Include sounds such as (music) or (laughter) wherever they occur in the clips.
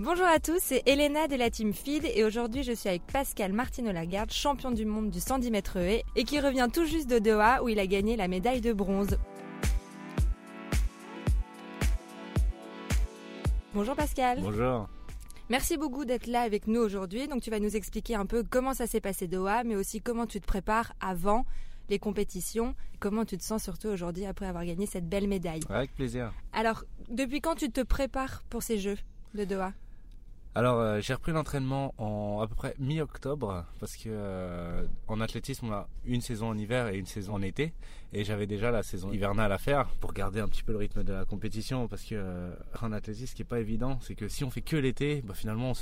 Bonjour à tous, c'est Elena de la team Feed et aujourd'hui je suis avec Pascal Martino Lagarde, champion du monde du 110 mètres haies et qui revient tout juste de Doha où il a gagné la médaille de bronze. Bonjour Pascal. Bonjour. Merci beaucoup d'être là avec nous aujourd'hui. Donc tu vas nous expliquer un peu comment ça s'est passé Doha, mais aussi comment tu te prépares avant les compétitions. Comment tu te sens surtout aujourd'hui après avoir gagné cette belle médaille Avec plaisir. Alors, depuis quand tu te prépares pour ces Jeux de Doha? Alors euh, j'ai repris l'entraînement en à peu près mi-octobre parce que euh, en athlétisme on a une saison en hiver et une saison en été. Et j'avais déjà la saison hivernale à faire pour garder un petit peu le rythme de la compétition parce que euh, en athlétisme ce qui est pas évident c'est que si on fait que l'été bah, finalement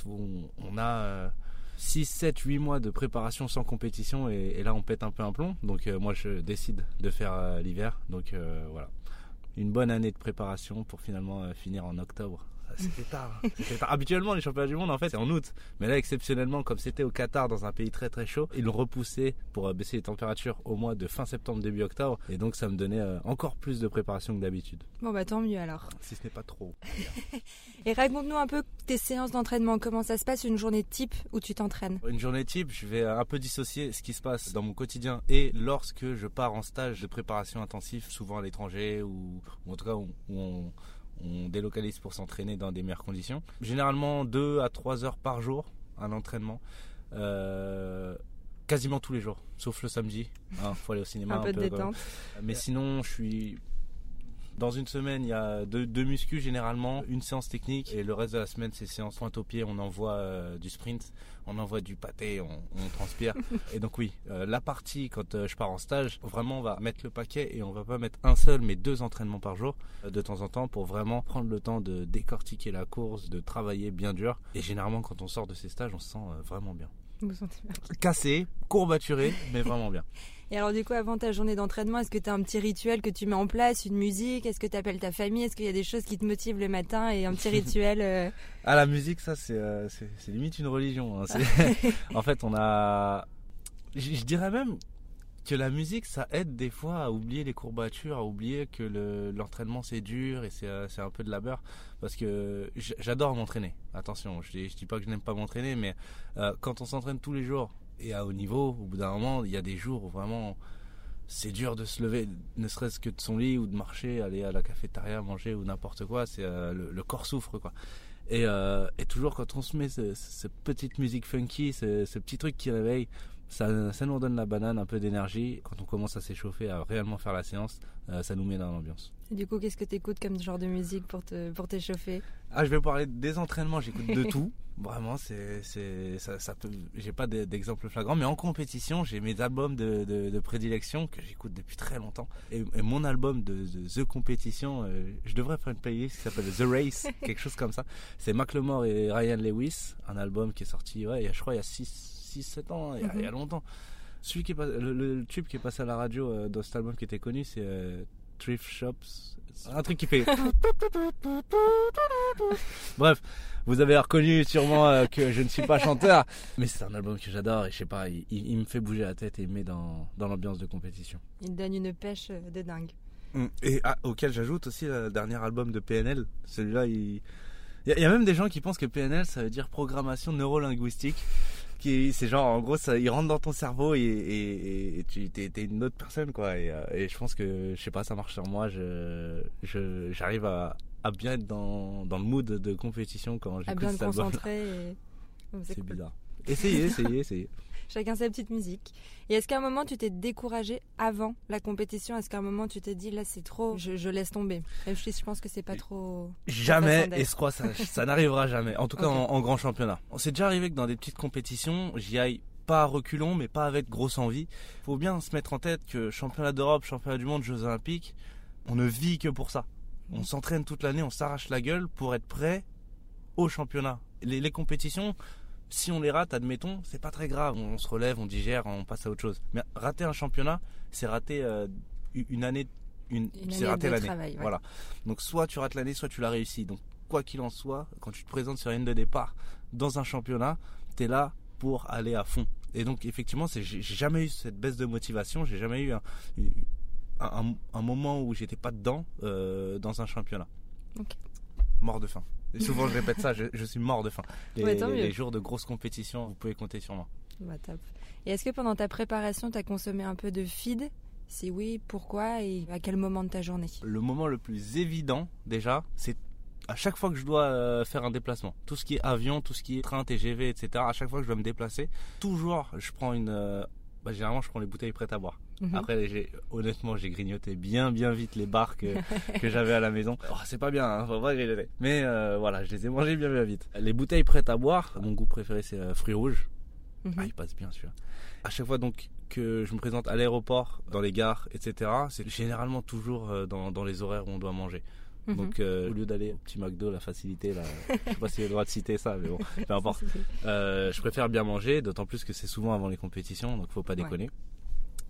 on, a 6, 7, 8 mois de préparation sans compétition et, là on pète un peu un plomb. Donc moi je décide de faire l'hiver. Donc voilà. Une bonne année de préparation pour finalement finir en octobre c'était tard. Habituellement, les championnats du monde, en fait, c'est en août. Mais là, exceptionnellement, comme c'était au Qatar, dans un pays très très chaud, ils l'ont repoussé pour euh, baisser les températures au mois de fin septembre, début octobre. Et donc, ça me donnait euh, encore plus de préparation que d'habitude. Bon, bah tant mieux alors. Si ce n'est pas trop. (laughs) et raconte-nous un peu tes séances d'entraînement. Comment ça se passe une journée type où tu t'entraînes? Une journée type, je vais un peu dissocier ce qui se passe dans mon quotidien et lorsque je pars en stage de préparation intensive, souvent à l'étranger ou, en tout cas où on on délocalise pour s'entraîner dans des meilleures conditions. Généralement 2 à 3 heures par jour un entraînement. Euh, quasiment tous les jours, sauf le samedi. Il hein, faut aller au cinéma un, peu de détente. Mais sinon, je suis dans une semaine, il y a deux, deux muscu généralement, une séance technique et le reste de la semaine, c'est séance pointe au pied. On envoie euh, du sprint, on envoie du pâté, on, transpire. (laughs) et donc oui, euh, la partie quand euh, je pars en stage, vraiment on va mettre le paquet et on va pas mettre un seul mais deux entraînements par jour de temps en temps pour vraiment prendre le temps de décortiquer la course, de travailler bien dur. Et généralement quand on sort de ces stages, on se sent vraiment bien. Vous sentez bien. Cassé, courbaturé, mais vraiment bien. (laughs) Et alors du coup, avant ta journée d'entraînement, est-ce que tu as un petit rituel que tu mets en place, une musique? Est-ce que tu appelles ta famille? Est-ce qu'il y a des choses qui te motivent le matin et un petit (laughs) rituel euh? Ah la musique, ça c'est euh, limite une religion. Hein. (laughs) (laughs) en fait, on a... Je dirais même que la musique, ça aide des fois à oublier les courbatures, à oublier que l'entraînement c'est dur et euh, c'est un peu de labeur. Parce que j'adore m'entraîner. Attention, je dis, dis pas que je n'aime pas m'entraîner, mais quand on s'entraîne tous les jours et à haut niveau, au bout d'un moment, il y a des jours où vraiment c'est dur de se lever, ne serait-ce que de son lit ou de marcher, aller à la cafétéria, manger ou n'importe quoi. C'est euh, le, corps souffre quoi. Et, euh, et, toujours quand on se met cette petite musique funky, ce, ce, petit truc qui réveille, ça, ça nous donne la banane, un peu d'énergie. Quand on commence à s'échauffer, à réellement faire la séance, euh, ça nous met dans l'ambiance. Du coup, qu'est-ce que tu écoutes comme genre de musique pour te pour t'échauffer? Ah, je vais parler des entraînements. J'écoute de (laughs) tout. Vraiment, c'est c'est ça, ça peut. J'ai pas d'exemple flagrant, mais en compétition, j'ai mes albums de, de, prédilection que j'écoute depuis très longtemps. Et, mon album de, The Competition, euh, je devrais faire une playlist qui s'appelle The Race, (laughs) quelque chose comme ça. C'est Macklemore et Ryan Lewis, un album qui est sorti, ouais, je crois il y a 6-7 ans, il, y a, il y a mhm. longtemps. Celui qui est le, le, tube qui est passé à la radio euh, dans cet album qui était connu, c'est euh, Thrift Shops. Un truc qui fait. (laughs) Bref, vous avez reconnu sûrement euh, que je ne suis pas chanteur, mais c'est un album que j'adore et je sais pas, il, me fait bouger la tête et il me met dans, dans l'ambiance de compétition. Il donne une pêche de dingue. Mm. Et ah, auquel j'ajoute aussi le dernier album de PNL. Celui-là, il. Il y, a même des gens qui pensent que PNL ça veut dire programmation neurolinguistique qui c'est genre en gros ça il rentre dans ton cerveau et, et, tu t'es, une autre personne quoi. Et, euh, et, je pense que je sais pas ça marche sur moi. Je, je j'arrive à, à bien être dans, dans le mood de compétition quand j'écoute à bien te concentrer c'est, bizarre. Essayez essayez essayez chacun sa petite musique. Et est-ce qu'à un moment tu t'es découragé avant la compétition? Est-ce qu'à un moment tu t'es dit là c'est trop, je, laisse tomber? Même je pense que c'est pas trop. Jamais, et je crois ça, ça n'arrivera jamais. En tout cas (laughs) en, grand championnat. On s'est déjà arrivé que dans des petites compétitions, j'y aille pas à reculons, mais pas avec grosse envie. Faut bien se mettre en tête que championnat d'Europe, championnat du monde, Jeux Olympiques, on ne vit que pour ça. On s'entraîne toute l'année, on s'arrache la gueule pour être prêt au championnat. les compétitions, si on les rate, admettons, c'est pas très grave. On se relève, on digère, on passe à autre chose. Mais rater un championnat, c'est rater euh, une année, une, c'est rater l'année. Voilà. Donc soit tu rates l'année, soit tu l'as réussi. Donc quoi qu'il en soit, quand tu te présentes sur une de départ dans un championnat, tu es là pour aller à fond. Et donc effectivement, j'ai jamais eu cette baisse de motivation, j'ai jamais eu un, moment où j'étais pas dedans euh, dans un championnat. Mort de faim. Souvent je répète ça, je, suis mort de faim. Les, jours de grosses compétitions, vous pouvez compter sur moi. Bah, top. Et est-ce que pendant ta préparation, tu as consommé un peu de feed? Si oui, pourquoi et à quel moment de ta journée? Le moment le plus évident, déjà, c'est à chaque fois que je dois euh, faire un déplacement, tout ce qui est avion, tout ce qui est train, TGV, etc., à chaque fois que je dois me déplacer, toujours je prends une. Euh, bah, généralement, je prends les bouteilles prêtes à boire. Mhm. Après, honnêtement, j'ai grignoté bien, bien vite les bars (laughs) que, j'avais à la maison. Oh, c'est pas bien, hein, faut pas grignoter. Mais euh, voilà, je les ai mangés bien, bien vite. Les bouteilles prêtes à boire, mon goût préféré, c'est fruits rouges. Mhm. Ah, il passe bien celui-là. À chaque fois donc que je me présente à l'aéroport, dans les gares, etc., c'est généralement toujours dans, dans les horaires où on doit manger. Mhm. Donc euh, au lieu d'aller au petit McDo, la facilité, là, (laughs) je sais pas si j'ai le droit de citer ça, mais bon, (laughs) peu importe. Euh, je préfère bien manger, d'autant plus que c'est souvent avant les compétitions, donc faut pas déconner.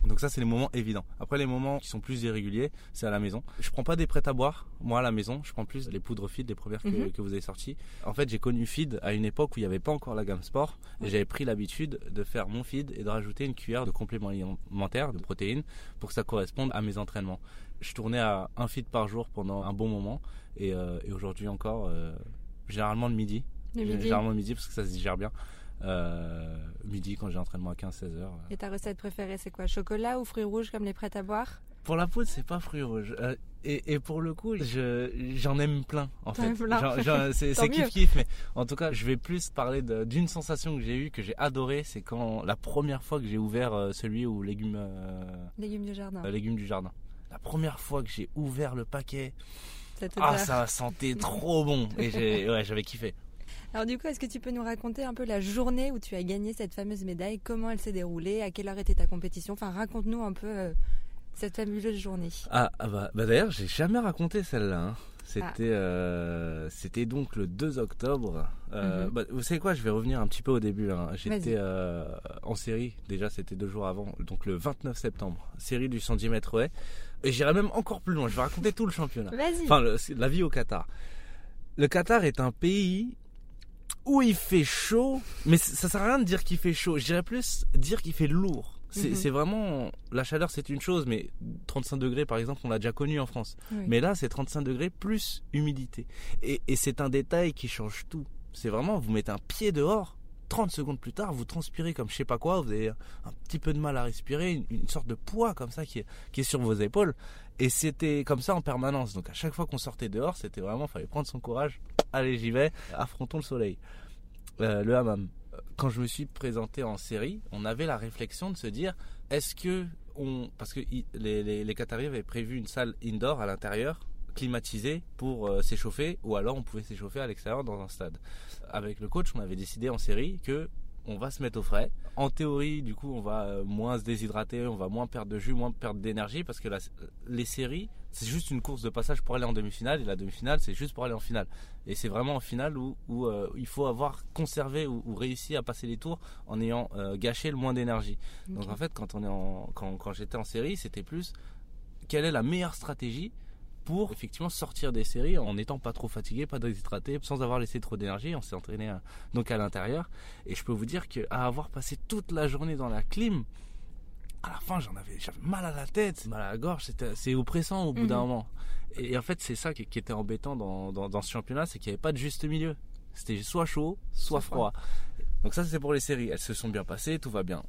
Donc ça c'est les moments évidents. Après les moments qui sont plus irréguliers, c'est à la maison. Je prends pas des prêts à boire, moi à la maison, je prends plus les poudres feed, les premières que, mhm. vous avez sorties. En fait j'ai connu feed à une époque où il n'y avait pas encore la gamme sport et j'avais pris l'habitude de faire mon feed et de rajouter une cuillère de complément alimentaire, de protéines, pour que ça corresponde à mes entraînements. Je tournais à un feed par jour pendant un bon moment et, euh, aujourd'hui encore, euh, généralement le midi. Généralement le midi parce que ça se digère bien. Euh, midi quand j'ai entraînement à 15-16 heures. Et ta recette préférée c'est quoi? Chocolat ou fruits rouges comme les prêts à boire? Pour la poudre c'est pas fruits rouges. et, pour le coup j'en aime plein en fait. C'est (laughs) kiff kiff mais en tout cas je vais plus parler d'une sensation que j'ai eue que j'ai adoré c'est quand la première fois que j'ai ouvert celui où légumes légumes du jardin. légumes du jardin. La première fois que j'ai ouvert le paquet, ah, ça (laughs) sentait trop bon. Et j'avais kiffé. Alors du coup, est-ce que tu peux nous raconter un peu la journée où tu as gagné cette fameuse médaille? Comment elle s'est déroulée? À quelle heure était ta compétition? Enfin, raconte-nous un peu euh, cette fameuse journée. Ah, ah bah, bah, d'ailleurs, j'ai jamais raconté celle-là. Hein. C'était ah. euh, c'était donc le 2 octobre. Euh, mhm. bah, vous savez quoi Je vais revenir un petit peu au début. Hein. J'étais en série. Déjà, c'était deux jours avant. Donc le 29 septembre. Série du 110 mètres haies. Et j'irai même encore plus loin. Je vais raconter tout le championnat. Enfin, la vie au Qatar. Le Qatar est un pays où il fait chaud, mais ça sert à rien de dire qu'il fait chaud. Je dirais plus dire qu'il fait lourd. C'est mhm. vraiment la chaleur, c'est une chose, mais 35 degrés par exemple, on l'a déjà connu en France. Mais là, c'est 35 degrés plus humidité. Et, et c'est un détail qui change tout. C'est vraiment, vous mettez un pied dehors, 30 secondes plus tard, vous transpirez comme je sais pas quoi, vous avez un petit peu de mal à respirer, une, sorte de poids comme ça qui est, qui est sur vos épaules. Et c'était comme ça en permanence. Donc à chaque fois qu'on sortait dehors, c'était vraiment, fallait prendre son courage. Allez, j'y vais, affrontons le soleil. Euh, le hammam. Quand je me suis présenté en série, on avait la réflexion de se dire, est-ce que on, parce que les, les, Qataris avaient prévu une salle indoor à l'intérieur climatisé pour euh, s'échauffer ou alors on pouvait s'échauffer à l'extérieur dans un stade. Avec le coach, on avait décidé en série que on va se mettre au frais. En théorie, du coup, on va euh, moins se déshydrater, on va moins perdre de jus, moins perdre d'énergie parce que les séries, c'est juste une course de passage pour aller en demi-finale et la demi-finale, c'est juste pour aller en finale. Et c'est vraiment en finale où, où euh, il faut avoir conservé ou, réussi à passer les tours en ayant gâché le moins d'énergie. Donc en fait, quand on est en, quand, quand j'étais en série, c'était plus quelle est la meilleure stratégie pour effectivement sortir des séries en n'étant pas trop fatigué, pas déshydraté, sans avoir laissé trop d'énergie. On s'est entraîné euh, donc à l'intérieur. Et je peux vous dire qu'à avoir passé toute la journée dans la clim, à la fin j'en avais, j'avais mal à la tête, mal à la gorge, c'était, c'est oppressant au bout d'un mhm. moment. Et, en fait c'est ça qui, était embêtant dans, dans, ce championnat, c'est qu'il n'y avait pas de juste milieu. C'était soit chaud, soit froid. Donc ça c'est pour les séries. Elles se sont bien passées, tout va bien.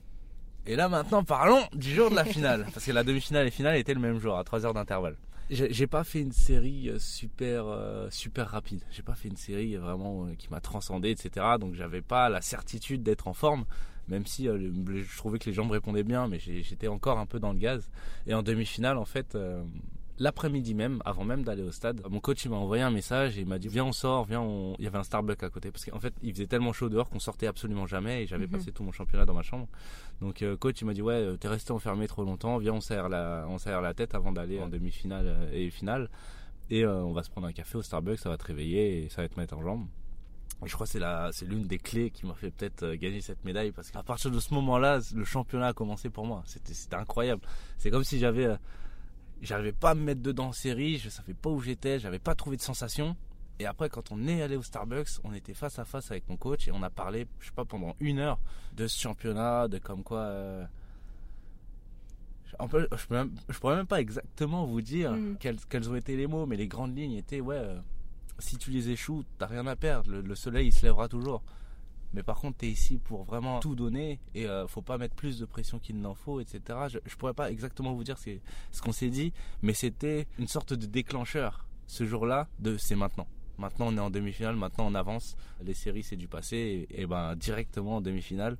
Et là maintenant parlons du jour de la finale. (laughs) parce que la demi-finale et finale étaient le même jour, à 3 heures d'intervalle. J'ai pas fait une série euh, super euh, super rapide. J'ai pas fait une série vraiment euh, qui m'a transcendé, etc. Donc j'avais pas la certitude d'être en forme, même si je trouvais que les jambes répondaient bien, mais j'étais encore un peu dans le gaz. Et en demi-finale, en fait, l'après-midi même, avant même d'aller au stade, mon coach m'a envoyé un message et il m'a dit viens on sort, viens on... Il y avait un Starbucks à côté parce qu'en fait il faisait tellement chaud dehors qu'on sortait absolument jamais et j'avais mhm. passé tout mon championnat dans ma chambre. Donc euh, coach il m'a dit ouais euh, t'es resté enfermé trop longtemps, viens on serre la, on serre la tête avant d'aller en demi-finale euh, et finale et on va se prendre un café au Starbucks, ça va te réveiller et ça va te mettre en jambe. Et je crois que c'est la, c'est l'une des clés qui m'a fait peut-être gagner cette médaille parce qu'à partir de ce moment-là, le championnat a commencé pour moi. C'était, c'était incroyable. C'est comme si j'avais J'arrivais pas à me mettre dedans en série, je savais pas où j'étais, j'avais pas trouvé de sensation. Et après, quand on est allé au Starbucks, on était face à face avec mon coach et on a parlé, je sais pas, pendant une heure de ce championnat, de comme quoi. Euh, je, ne pourrais même pas exactement vous dire mm. quels, quels, ont été les mots, mais les grandes lignes étaient, ouais, euh, si tu les échoues, t'as rien à perdre. Le, soleil, il se lèvera toujours. Mais par contre, tu es ici pour vraiment tout donner et euh, faut pas mettre plus de pression qu'il n'en faut, etc. Je, ne pourrais pas exactement vous dire ce qu'on s'est dit, mais c'était une sorte de déclencheur ce jour-là de c'est maintenant. Maintenant, on est en demi-finale, maintenant on avance. Les séries, c'est du passé et, ben directement en demi-finale,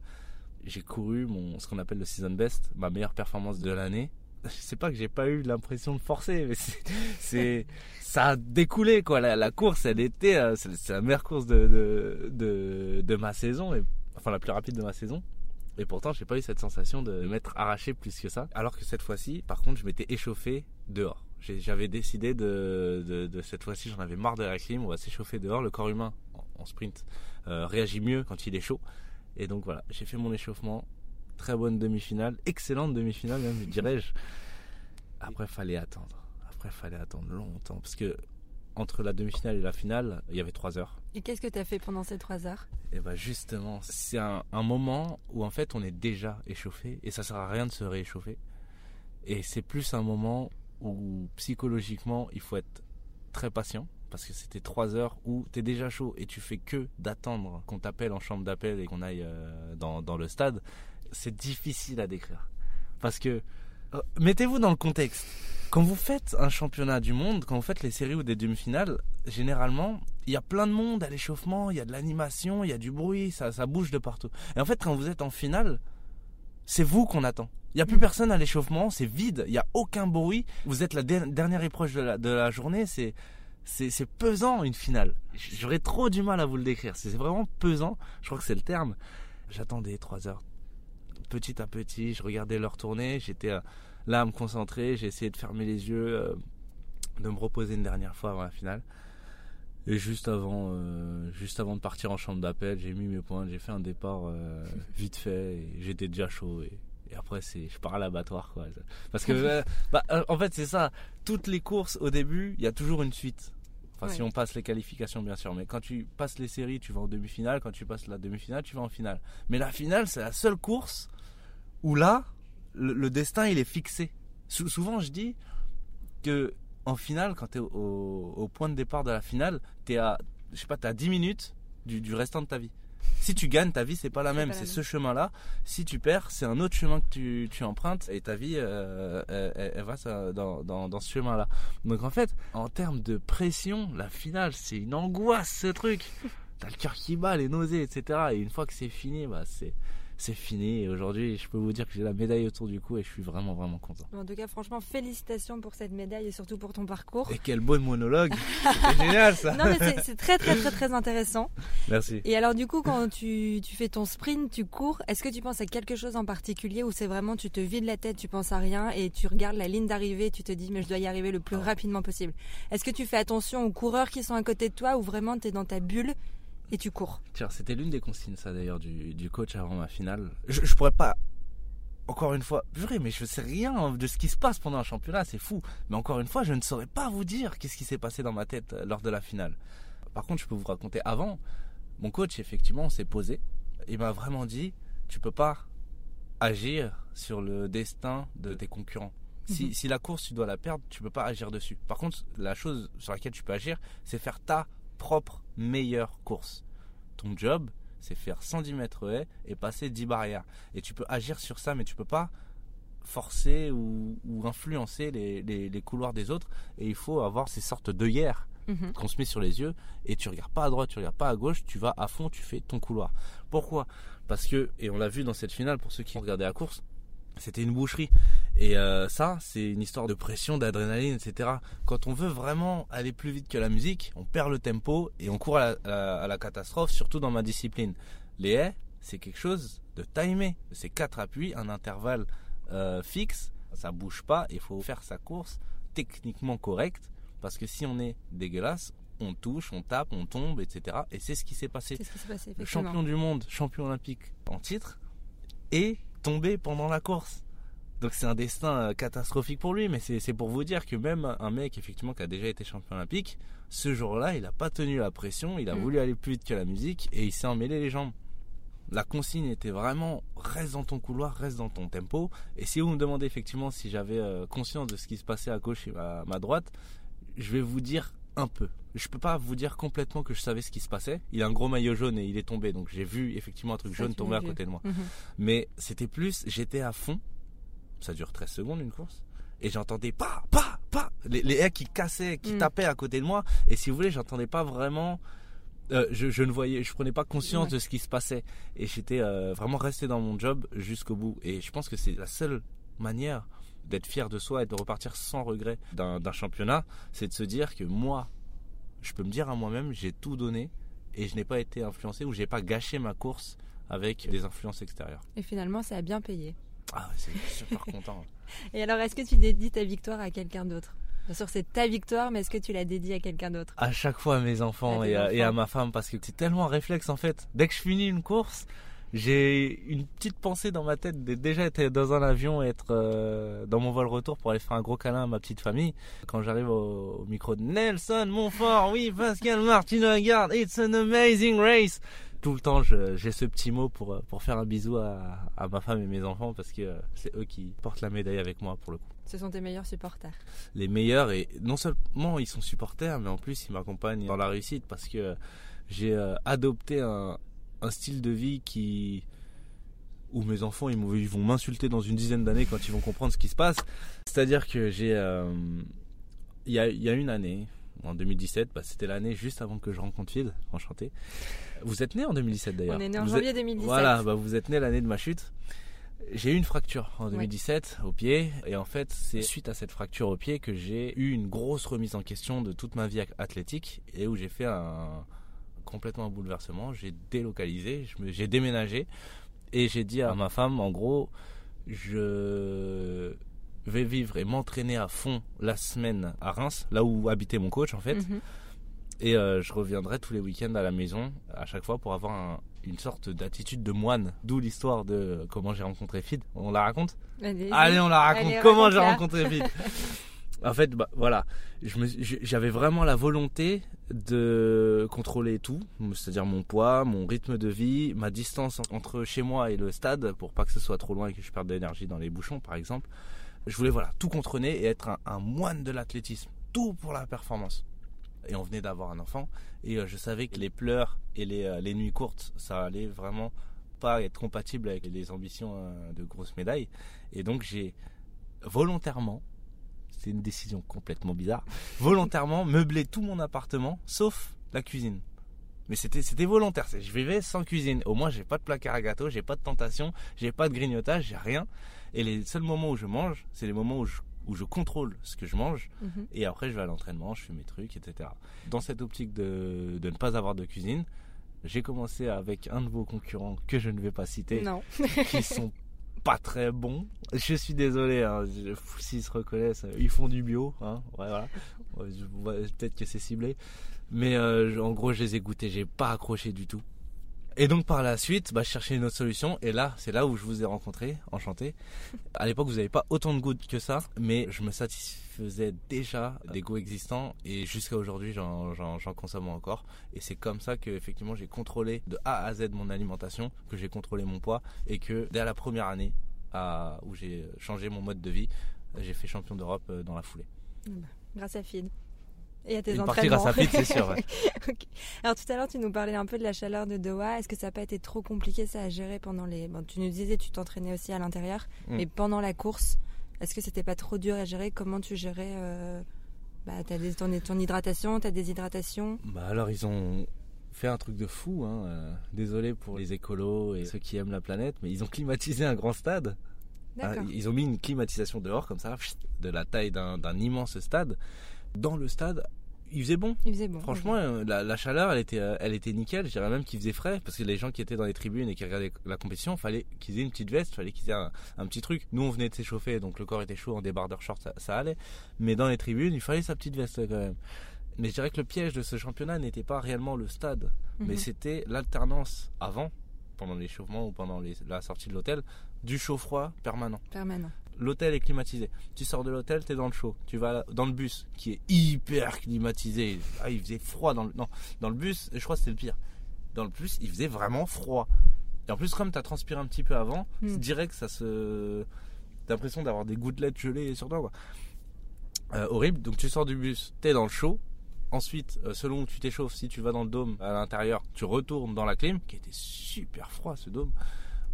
j'ai couru mon ce qu'on appelle le season best, ma meilleure performance de l'année sais pas que j'ai pas eu l'impression de forcer, mais c'est, ça a découlé quoi. La, course, elle était, euh, c'est la meilleure course de, de, ma saison, enfin la plus rapide de ma saison. Et pourtant, j'ai pas eu cette sensation de m'être arraché plus que ça. Alors que cette fois-ci, par contre, je m'étais échauffé dehors. J'avais décidé de, de, cette fois-ci, j'en avais marre de la clim, on va s'échauffer dehors. Le corps humain en, sprint euh, réagit mieux quand il est chaud. Et donc voilà, j'ai fait mon échauffement très bonne demi-finale, excellente demi-finale même, dirais-je. Après, fallait attendre. Après, fallait attendre longtemps parce que entre la demi-finale et la finale, il y avait trois heures. Et qu'est-ce que tu as fait pendant ces trois heures? Et eh ben justement, c'est un, moment où en fait on est déjà échauffé et ça sert à rien de se rééchauffer. Et c'est plus un moment où psychologiquement il faut être très patient parce que c'était trois heures où tu es déjà chaud et tu fais que d'attendre qu'on t'appelle en chambre d'appel et qu'on aille euh, dans, dans, le stade c'est difficile à décrire. Parce que, euh, mettez-vous dans le contexte. Quand vous faites un championnat du monde, quand vous faites les séries ou des demi-finales, généralement, il y a plein de monde à l'échauffement, il y a de l'animation, il y a du bruit, ça, ça bouge de partout. Et en fait, quand vous êtes en finale, c'est vous qu'on attend. Il n'y a plus personne à l'échauffement, c'est vide, il n'y a aucun bruit. Vous êtes la dernière épreuve de la, de la journée, c'est c'est pesant une finale. J'aurais trop du mal à vous le décrire. C'est vraiment pesant. Je crois que c'est le terme. J'attendais trois heures, petit à petit, je regardais leur tournée, j'étais euh, là à me concentrer, j'ai essayé de fermer les yeux, euh, de me reposer une dernière fois avant la finale. Et juste avant, euh, juste avant de partir en chambre d'appel, j'ai mis mes points, j'ai fait un départ (laughs) vite fait et j'étais déjà chaud. Et, après, c'est, je pars à l'abattoir, quoi. Parce que, (laughs) bah, en fait, c'est ça. Toutes les courses, au début, il y a toujours une suite. Enfin, si on passe les qualifications, bien sûr. Mais quand tu passes les séries, tu vas en demi-finale. Quand tu passes la demi-finale, tu vas en finale. Mais la finale, c'est la seule course où là, le, destin, il est fixé. souvent, je dis que en finale, quand tu es au, point de départ de la finale, tu es à, je sais pas, as 10 minutes du, restant de ta vie. Si tu gagnes, ta vie, c'est pas la même, c'est ce chemin-là. Si tu perds, c'est un autre chemin que tu, empruntes et ta vie, euh, elle, va dans, dans, ce chemin-là. Donc en fait, en termes de pression, la finale, c'est une angoisse ce truc. (laughs) T'as le cœur qui bat, les nausées, etc. Et une fois que c'est fini, bah, c'est c'est fini. Et aujourd'hui, je peux vous dire que j'ai la médaille autour du cou et je suis vraiment, vraiment content. En tout cas, franchement, félicitations pour cette médaille et surtout pour ton parcours. Et quel beau monologue (laughs) C'est génial ça Non, mais c'est très, très, très, très intéressant. Merci. Et alors, du coup, quand tu, tu fais ton sprint, tu cours, est-ce que tu penses à quelque chose en particulier ou c'est vraiment tu te vides la tête, tu penses à rien et tu regardes la ligne d'arrivée, tu te dis, mais je dois y arriver le plus ah. rapidement possible Est-ce que tu fais attention aux coureurs qui sont à côté de toi ou vraiment tu es dans ta bulle et tu cours. Tiens, c'était l'une des consignes, ça d'ailleurs, du, du, coach avant ma finale. Je, je pourrais pas, encore une fois, vrai, mais je sais rien de ce qui se passe pendant un championnat, c'est fou. Mais encore une fois, je ne saurais pas vous dire qu'est-ce qui s'est passé dans ma tête euh, lors de la finale. Par contre, je peux vous raconter avant, mon coach, effectivement, s'est posé. Il m'a vraiment dit, tu peux pas agir sur le destin de tes concurrents. Si, mhm. si, la course, tu dois la perdre, tu peux pas agir dessus. Par contre, la chose sur laquelle tu peux agir, c'est faire ta propre meilleure course. Ton job, c'est faire 110 mètres haies et passer 10 barrières. Et tu peux agir sur ça, mais tu peux pas forcer ou, influencer les, couloirs des autres. Et il faut avoir ces sortes d'œillères mhm. qu'on se met sur les yeux. Et tu regardes pas à droite, tu regardes pas à gauche, tu vas à fond, tu fais ton couloir. Pourquoi? Parce que, et on l'a vu dans cette finale pour ceux qui ont regardé la course, c'était une boucherie. Et euh, ça, c'est une histoire de pression, d'adrénaline, etc. Quand on veut vraiment aller plus vite que la musique, on perd le tempo et on court à la, catastrophe, surtout dans ma discipline. Les haies, c'est quelque chose de timé. C'est quatre appuis, un intervalle euh, fixe, ça bouge pas, il faut faire sa course techniquement correcte, parce que si on est dégueulasse, on touche, on tape, on tombe, etc. Et c'est ce qui s'est passé. passé le champion du monde, champion olympique en titre, et tomber pendant la course. Donc c'est un destin euh, catastrophique pour lui, mais c'est pour vous dire que même un mec effectivement qui a déjà été champion olympique, ce jour-là, il n'a pas tenu la pression, il a mm. voulu aller plus vite que la musique et il s'est emmêlé les jambes. La consigne était vraiment reste dans ton couloir, reste dans ton tempo. Et si vous me demandez effectivement si j'avais euh, conscience de ce qui se passait à gauche et à ma droite, je vais vous dire un peu. Je peux pas vous dire complètement que je savais ce qui se passait. Il a un gros maillot jaune et il est tombé, donc j'ai vu effectivement un truc Ça, jaune tomber à côté de moi. Mhm. Mais c'était plus, j'étais à fond. Ça dure 13 secondes une course. Et j'entendais pas, pas, pas. Les, les haies qui cassaient, qui Mm. tapaient à côté de moi. Et si vous voulez, j'entendais pas vraiment. euh, je, je ne voyais, je prenais pas conscience Ouais. de ce qui se passait. Et j'étais euh, vraiment resté dans mon job jusqu'au bout. Et je pense que c'est la seule manière d'être fier de soi et de repartir sans regret d'un championnat. C'est de se dire que moi, je peux me dire à moi-même, j'ai tout donné. Et je n'ai pas été influencé ou j'ai pas gâché ma course avec des influences extérieures. Et finalement, ça a bien payé. Ah c'est (laughs) super content. Et alors, est-ce que tu dédies ta victoire à quelqu'un d'autre? Bien sûr, c'est ta victoire, mais est-ce que tu la dédies à quelqu'un d'autre? À chaque fois à mes enfants À et à, et à ma femme parce que c'est tellement un réflexe en fait. Dès que je finis une course, j'ai une petite pensée dans ma tête de déjà être dans un avion et être euh, dans mon vol retour pour aller faire un gros câlin à ma petite famille. Quand j'arrive au, au micro de Nelson Montfort, oui Pascal Martino Lagarde, it's an amazing race. Tout le temps, j'ai ce petit mot pour, euh, pour faire un bisou à, à ma femme et mes enfants parce que euh, c'est eux qui portent la médaille avec moi pour le coup. Ce sont tes meilleurs supporters. les meilleurs et non seulement ils sont supporters mais en plus ils m'accompagnent dans la réussite parce que j'ai adopté un, un style de vie qui où mes enfants ils, vont m'insulter dans une dizaine d'années quand ils vont comprendre ce qui se passe c'est à dire que j'ai euh, il y, a, il y a une année en 2017 bah, c'était l'année juste avant que je rencontre Phil enchanté vous êtes né en 2017 d'ailleurs On est né en Vous janvier êtes- 2017. voilà, bah vous êtes né l'année de ma chute. J'ai eu une fracture en 2017 au pied et en fait c'est suite à cette fracture au pied que j'ai eu une grosse remise en question de toute ma vie athlétique et où j'ai fait un complètement un bouleversement. J'ai délocalisé, j'ai déménagé et j'ai dit à ma femme en gros je vais vivre et m'entraîner à fond la semaine à Reims, là où habitait mon coach en fait. Mhm. Et euh, je reviendrai tous les week-ends à la maison, à chaque fois, pour avoir un- une sorte d'attitude de moine. D'où l'histoire de comment j'ai rencontré Fid. On la raconte? Allez, Allez, on la raconte. Allez, comment j'ai rencontré Fid? (laughs) En fait, bah, voilà. J'avais vraiment la volonté de contrôler tout, c'est-à-dire mon poids, mon rythme de vie, ma distance entre chez moi et le stade, pour pas que ce soit trop loin et que je perde de l'énergie dans les bouchons, par exemple. Je voulais voilà tout contrôler et être un, un moine de l'athlétisme, tout pour la performance. Et on venait d'avoir un enfant et euh, je savais que les pleurs et les, euh, les nuits courtes, ça allait vraiment pas être compatible avec les ambitions euh, de grosses médailles. Et donc j'ai volontairement, c'est une décision complètement bizarre, volontairement meublé tout mon appartement sauf la cuisine. Mais c'était c'était volontaire, c'est- je vivais sans cuisine. Au moins j'ai pas de placard à gâteau, j'ai pas de tentation, j'ai pas de grignotage, j'ai rien. Et les seuls moments où je mange, c'est les moments où je, où je contrôle ce que je mange. Mhm. Et après, je vais à l'entraînement, je fais mes trucs, etc. Dans cette optique de, de ne pas avoir de cuisine, j'ai commencé avec un de vos concurrents que je ne vais pas citer, Non. qui sont (laughs) pas très bons. Je suis désolé, hein, s'ils se reconnaissent, ils font du bio. Hein, Peut-être que c'est ciblé. Mais euh, en gros, je les ai goûtés, j'ai pas accroché du tout. Et donc par la suite, bah, je cherchais une autre solution. Et là, c'est là où je vous ai rencontré, enchanté. À l'époque, vous n'avez pas autant de goût que ça, mais je me satisfaisais déjà des goûts existants. Et jusqu'à aujourd'hui, j'en- consomme encore. Et c'est comme ça que effectivement, j'ai contrôlé de A à Z mon alimentation, que j'ai contrôlé mon poids, et que dès la première année où j'ai changé mon mode de vie, j'ai fait champion d'Europe euh, dans la foulée. Grâce à Fid. Et à tes Une entraînements. grâce à Fit, c'est sûr. ouais. (laughs) Alors tout à l'heure, tu nous parlais un peu de la chaleur de Doha. Est-ce que ça n'a pas été trop compliqué ça à gérer pendant les... Bon, tu nous disais tu t'entraînais aussi à l'intérieur, Mm. mais pendant la course, est-ce que c'était pas trop dur à gérer? Comment tu gérais euh, bah, des- ton, ton hydratation, ta déshydratation Bah alors ils ont fait un truc de fou. Hein. euh, désolé pour les écolos et ceux qui aiment la planète, mais ils ont climatisé un grand stade. Ah, ils ont mis une climatisation dehors comme ça, de la taille d'un immense stade. Dans le stade, il faisait bon. Il faisait bon. Franchement, euh, la, la chaleur, elle était, euh, elle était nickel. Je dirais même qu'il faisait frais parce que les gens qui étaient dans les tribunes et qui regardaient la compétition, fallait qu'ils aient une petite veste, fallait qu'ils aient un, un petit truc. Nous, on venait de s'échauffer, donc le corps était chaud en débardeur short, ça, ça allait. Mais dans les tribunes, il fallait sa petite veste quand même. Mais je dirais que le piège de ce championnat n'était pas réellement le stade, mais Mhm. c'était l'alternance avant, pendant l'échauffement ou pendant les- la sortie de l'hôtel, du chaud-froid permanent Permanent. L'hôtel est climatisé. Tu sors de l'hôtel, t'es dans le chaud. Tu vas dans le bus qui est hyper climatisé. Ah, il faisait froid dans le non, dans le bus, je crois que c'était le pire. Dans le bus, il faisait vraiment froid. Et en plus comme t'as transpiré un petit peu avant, Mm. c'est direct ça se t'as l'impression d'avoir des gouttelettes gelées sur toi quoi. Euh, horrible. Donc tu sors du bus, t'es dans le chaud Ensuite, euh, selon où tu t'échauffes, si tu vas dans le dôme à l'intérieur, tu retournes dans la clim, qui était super froid ce dôme.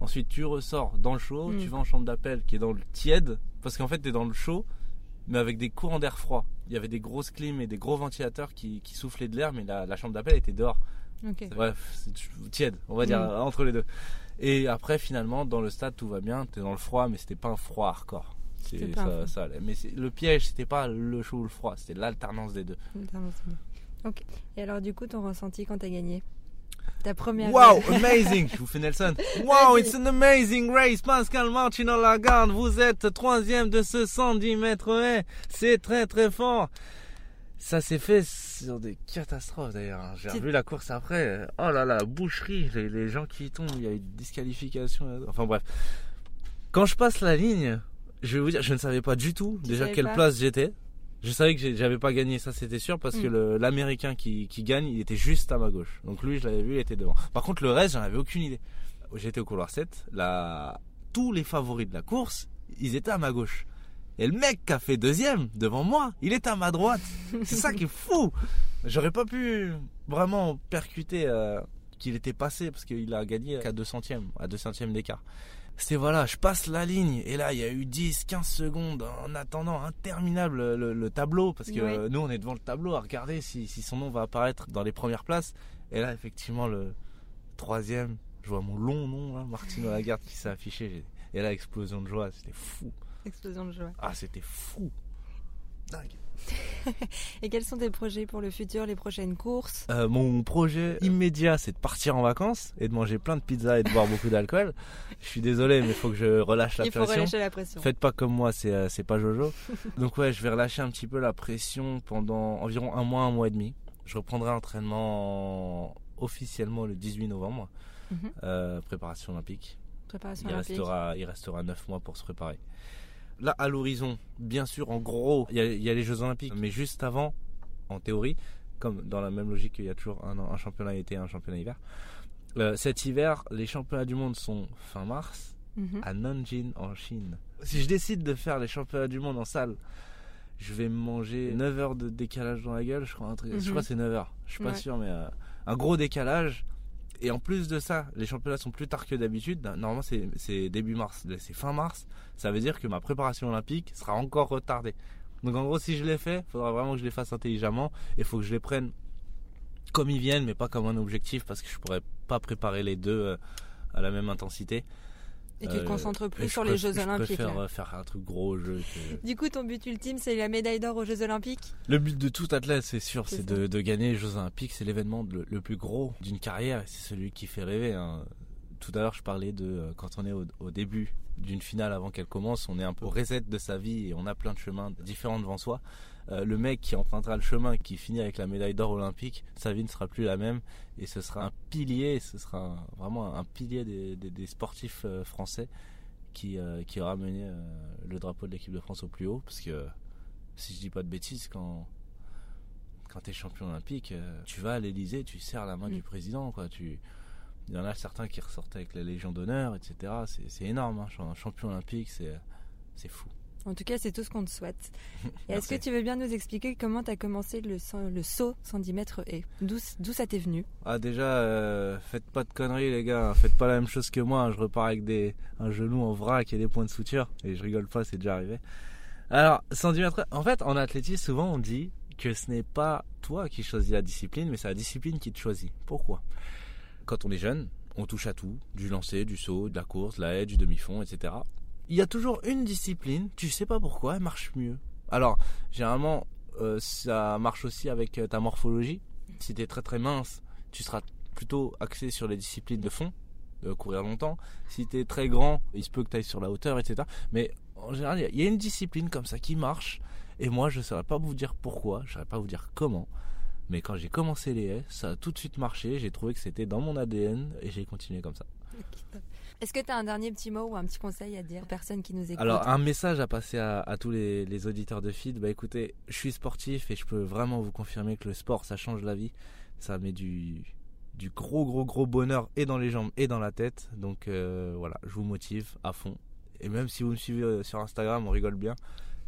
Ensuite, tu ressors dans le chaud, Mm. tu vas en chambre d'appel qui est dans le tiède, parce qu'en fait, tu es dans le chaud, mais avec des courants d'air froid. Il y avait des grosses clims et des gros ventilateurs qui, qui soufflaient de l'air, mais la, la chambre d'appel était dehors. Ok. Bref, c'est tiède, on va dire, Mm. entre les deux. Et après, finalement, dans le stade, tout va bien, tu es dans le froid, mais c'était pas un froid hardcore. C'est- ça, froid. ça allait. Mais le piège, c'était pas le chaud ou le froid, c'était l'alternance des deux. Ok. Et alors, du coup, ton ressenti quand t'as gagné? Ta première. Wow, amazing (laughs) Je vous fais Nelson. Wow, it's an amazing race. Pascal Martino Lagarde, vous êtes troisième de ce 110 mètres haies. C'est très très fort. Ça s'est fait sur des catastrophes d'ailleurs. hein. J'ai revu la course après. Oh là là, boucherie, les, les gens qui tombent, il y a eu une disqualification. Enfin bref. Quand je passe la ligne, je vais vous dire, je ne savais pas du tout déjà quelle pas place j'étais. Je savais que j'avais pas gagné, ça c'était sûr, parce que Mm. l'américain qui, qui gagne, il était juste à ma gauche. Donc lui, je l'avais vu, il était devant. Par contre, le reste, j'en avais aucune idée. J'étais au couloir 7, la... tous les favoris de la course, ils étaient à ma gauche. Et le mec qui a fait deuxième devant moi, il était à ma droite. C'est ça qui est fou. J'aurais pas pu vraiment percuter euh, qu'il était passé parce qu'il a gagné qu'à 2 centièmes, à 2 centièmes d'écart. C'était voilà, je passe la ligne et là il y a eu 10, 15 secondes en attendant interminable le, le tableau parce que Oui. euh, nous on est devant le tableau à regarder si, si son nom va apparaître dans les premières places. Et là effectivement le troisième, je vois mon long nom là, Martino Lagarde qui s'est affiché. Et là explosion de joie, c'était fou. Explosion de joie. Ah c'était fou. Dingue. (laughs) Et quels sont tes projets pour le futur, les prochaines courses? Euh, mon projet immédiat, c'est de partir en vacances et de manger plein de pizzas et de boire beaucoup d'alcool. Je suis désolé, mais il faut que je relâche la Il faut pression. relâcher la pression. Faites pas comme moi, c'est euh, c'est pas Jojo. Donc ouais, je vais relâcher un petit peu la pression pendant environ un mois, un mois et demi. Je reprendrai l'entraînement officiellement le 18 novembre. Mhm. Euh, préparation olympique. Préparation Il olympique. restera, il restera 9 mois pour se préparer. Là, à l'horizon, bien sûr, en gros, il y, a, il y a les Jeux Olympiques, mais juste avant, en théorie, comme dans la même logique qu'il y a toujours un, un championnat été et un championnat hiver. euh, cet hiver, les championnats du monde sont fin mars Mhm. à Nanjing en Chine. Si je décide de faire les championnats du monde en salle, je vais me manger 9 heures de décalage dans la gueule, je crois, un truc- je Mhm. crois que c'est 9 heures, je suis pas sûr, mais euh, un gros décalage. Et en plus de ça, les championnats sont plus tard que d'habitude. Normalement, c'est début mars, c'est fin mars. Ça veut dire que ma préparation olympique sera encore retardée. Donc en gros, si je les fais, il faudra vraiment que je les fasse intelligemment. Et il faut que je les prenne comme ils viennent, mais pas comme un objectif, parce que je pourrais pas préparer les deux euh, à la même intensité. Et tu te Euh, concentres plus je sur les Jeux je Olympiques. préfère là. euh, faire un truc gros au jeu. que- (laughs) Du coup, ton but ultime, c'est la médaille d'or aux Jeux Olympiques? Le but de tout athlète, c'est sûr, C'est de, de gagner les Jeux Olympiques. C'est l'événement le, le plus gros d'une carrière et c'est celui qui fait rêver. hein. Tout à l'heure, je parlais de euh, quand on est au, au début d'une finale avant qu'elle commence, on est un peu au reset de sa vie et on a plein de chemins différents devant soi. Euh, le mec qui empruntera le chemin, qui finit avec la médaille d'or olympique, sa vie ne sera plus la même et ce sera un pilier, ce sera un- vraiment un pilier des, des- des sportifs euh, français qui, euh, qui aura mené le drapeau de l'équipe de France au plus haut. Parce que si je dis pas de bêtises, quand, quand tu es champion olympique, tu vas à l'Elysée, tu serres la main Mm. du président. Quoi. Tu, il y en a certains qui ressortaient avec la Légion d'honneur, etc. C'est, énorme, hein. un champion olympique, c'est fou. En tout cas, c'est tout ce qu'on te souhaite. Et (laughs) est-ce que tu veux bien nous expliquer comment tu as commencé le, sa- le saut 110 mètres et d'où d'où ça t'est venu? Ah déjà, euh, faites pas de conneries les gars, hein. faites pas la même chose que moi. hein. Je repars avec des, un genou en vrac et des points de suture. Et je rigole pas, c'est déjà arrivé. Alors, 110 mètres, en fait, en athlétisme, souvent on dit que ce n'est pas toi qui choisis la discipline, mais c'est la discipline qui te choisit. Pourquoi? Quand on est jeune, on touche à tout, du lancer, du saut, de la course, de la haie, du demi-fond, etc. Il y a toujours une discipline, tu sais pas pourquoi, elle marche mieux. Alors, généralement, euh, ça marche aussi avec euh, ta morphologie. Si tu es très très mince, tu seras plutôt axé sur les disciplines de fond, de courir longtemps. Si tu es très grand, il se peut que tu ailles sur la hauteur, etc. Mais en général, il y a- il y, a une discipline comme ça qui marche. Et moi, je ne saurais pas vous dire pourquoi, je ne saurais pas vous dire comment. Mais quand j'ai commencé les haies, ça a tout de suite marché. J'ai trouvé que c'était dans mon ADN et j'ai continué comme ça. Est-ce que tu as un dernier petit mot ou un petit conseil à dire aux personnes qui nous écoutent? Alors, un message à passer à, à tous les, les auditeurs de feed. Bah écoutez, je suis sportif et je peux vraiment vous confirmer que le sport, ça change la vie. Ça met du, du gros, gros, gros bonheur et dans les jambes et dans la tête. Donc euh, voilà, je vous motive à fond. Et même si vous me suivez euh, sur Instagram, on rigole bien.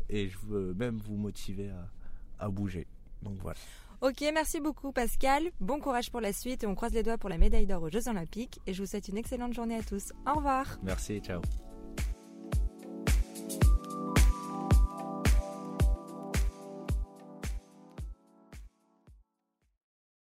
Et je veux même vous motiver à, à bouger. Donc voilà. Ok, merci beaucoup Pascal. Bon courage pour la suite et on croise les doigts pour la médaille d'or aux Jeux Olympiques. Et je vous souhaite une excellente journée à tous. Au revoir. Merci, ciao.